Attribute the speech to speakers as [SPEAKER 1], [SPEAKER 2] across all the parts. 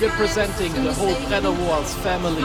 [SPEAKER 1] representing the whole Wars family.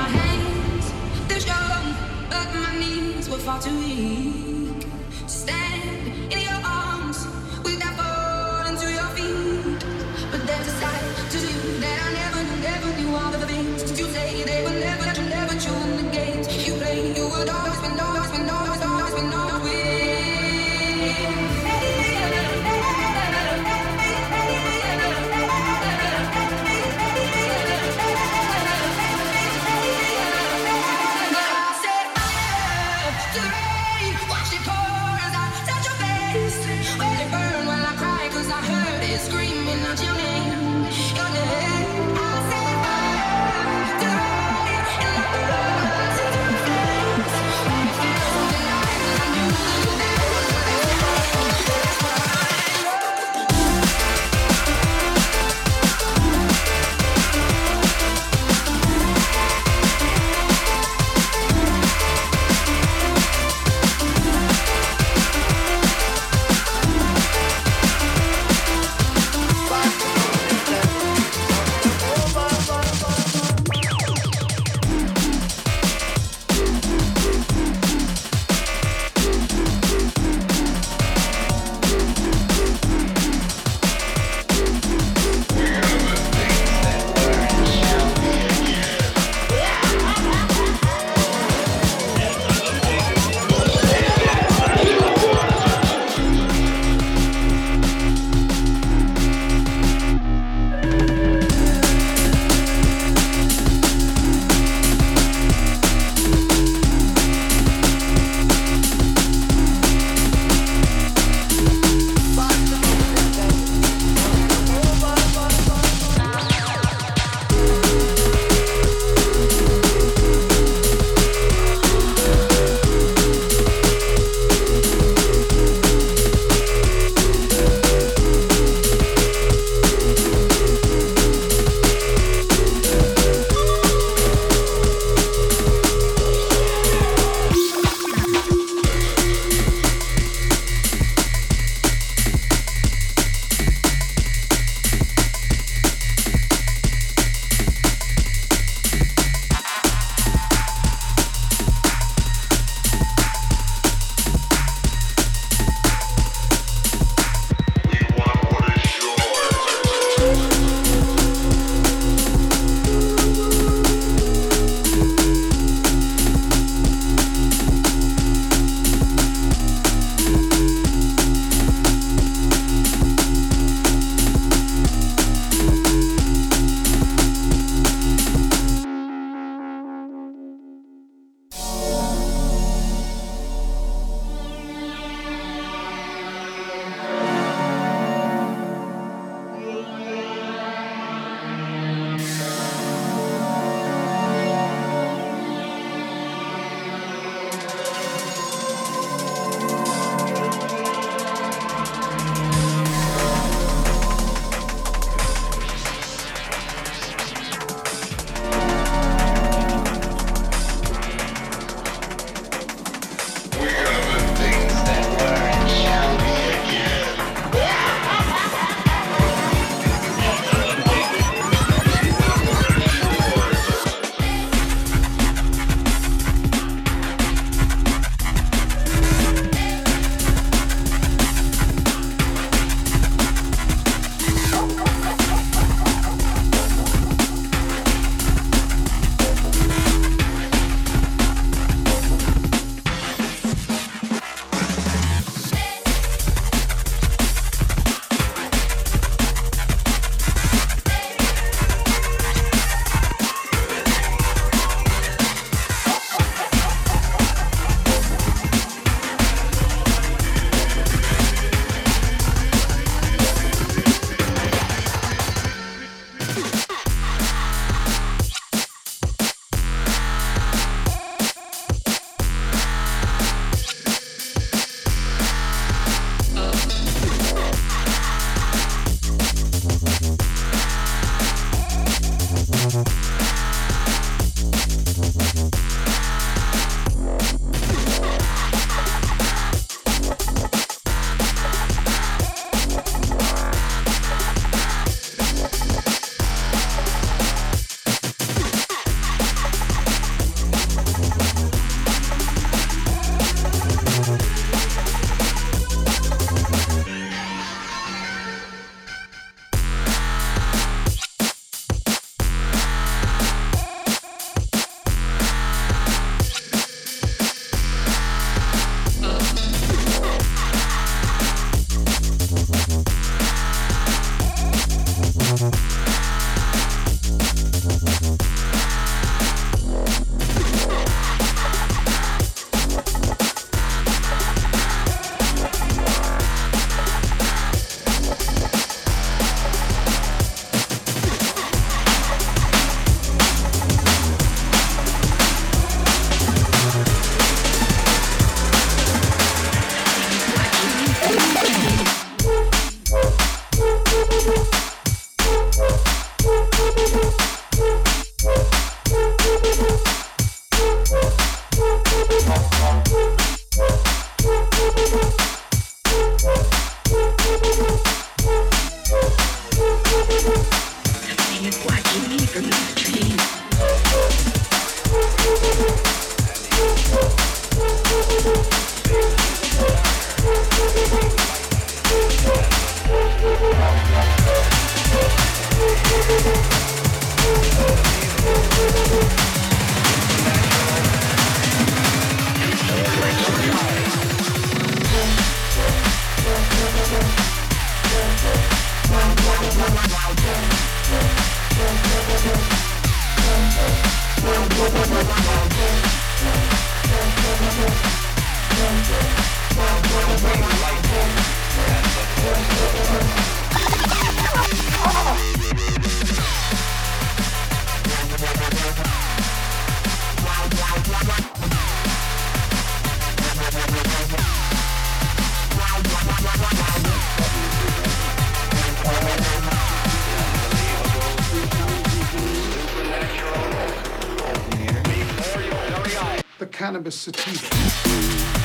[SPEAKER 2] Sativa.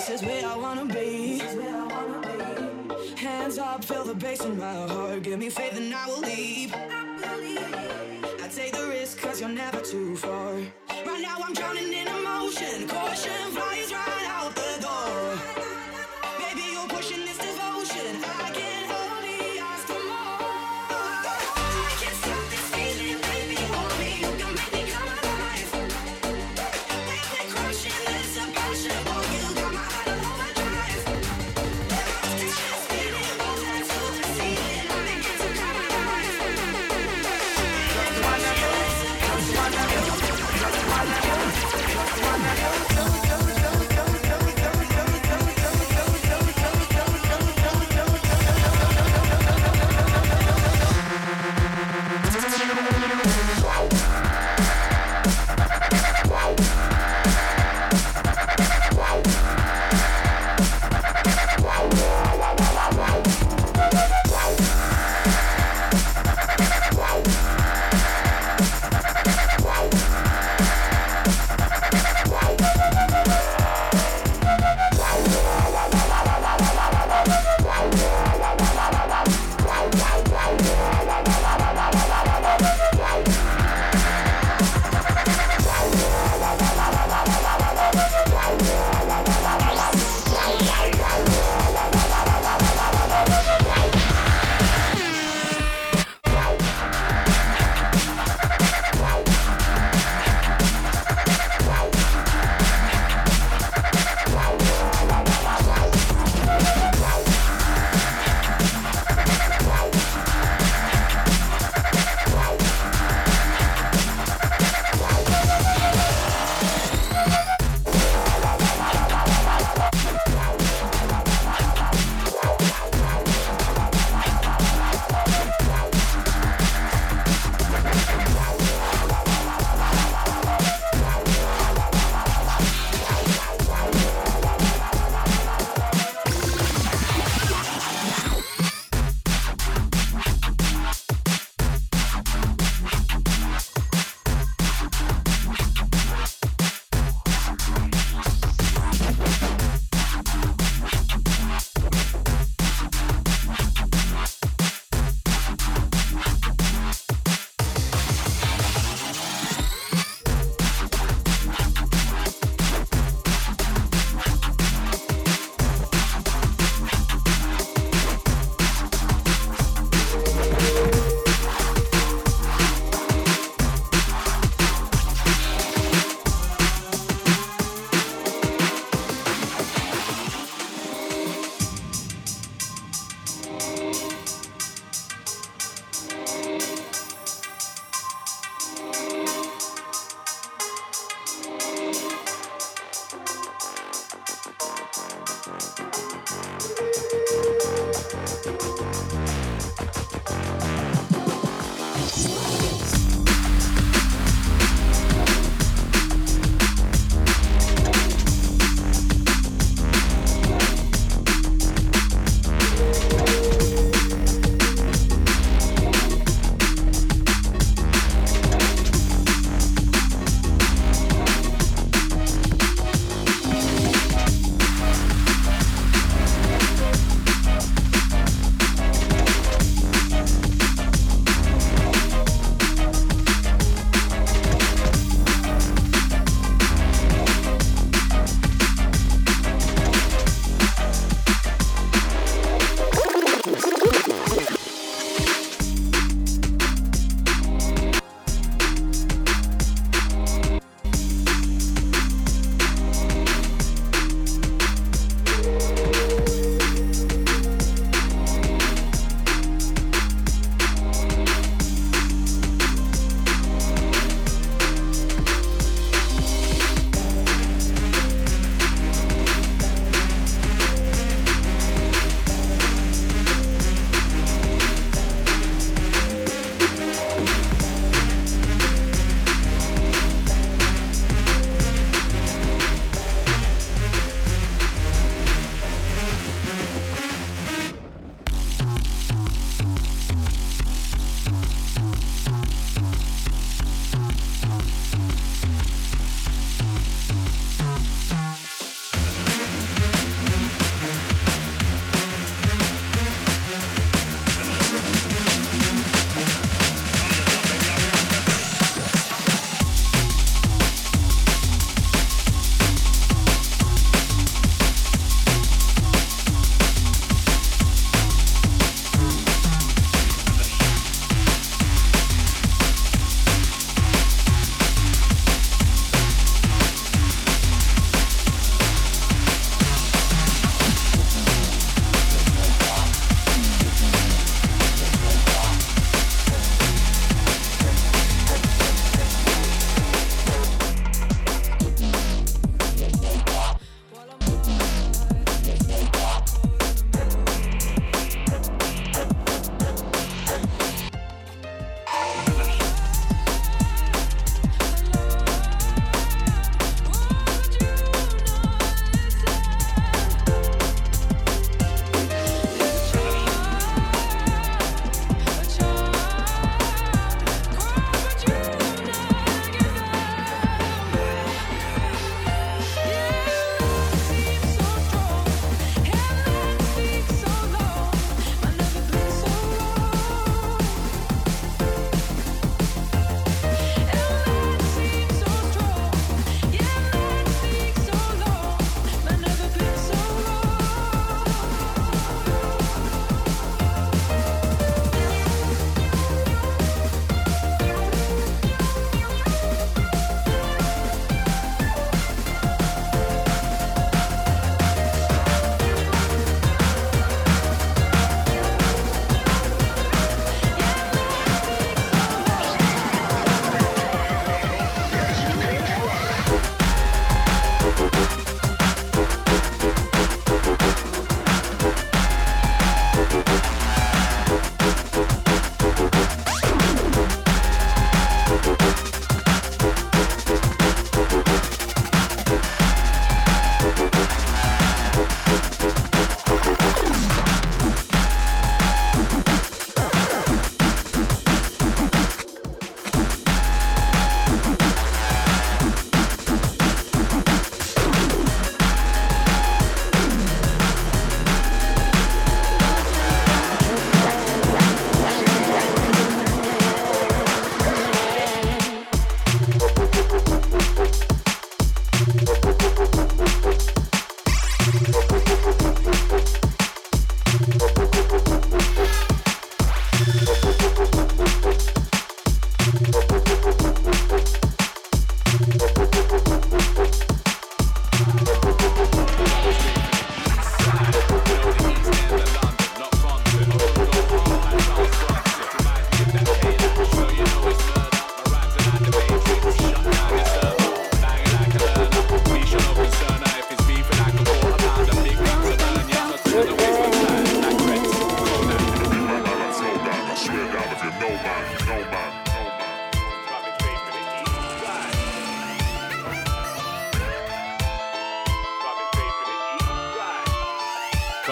[SPEAKER 3] This is where I wanna be.
[SPEAKER 1] Hands up, feel the bass in my heart. Give me faith and I will leave. I take the risk cause you're never too far. Right now I'm drowning in emotion. Caution fires right.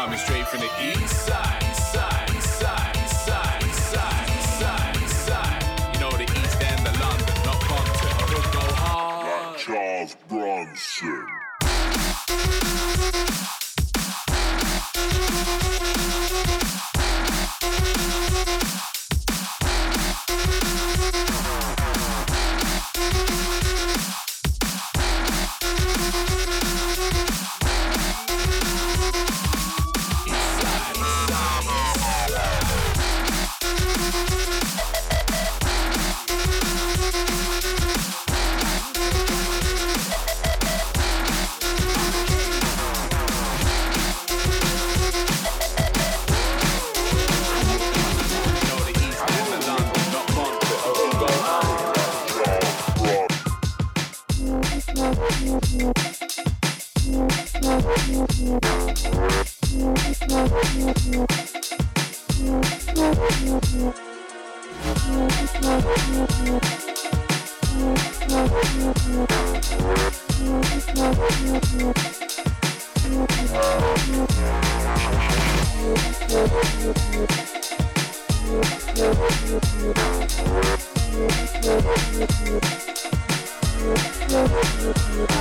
[SPEAKER 4] Coming straight from the east side,
[SPEAKER 5] Back to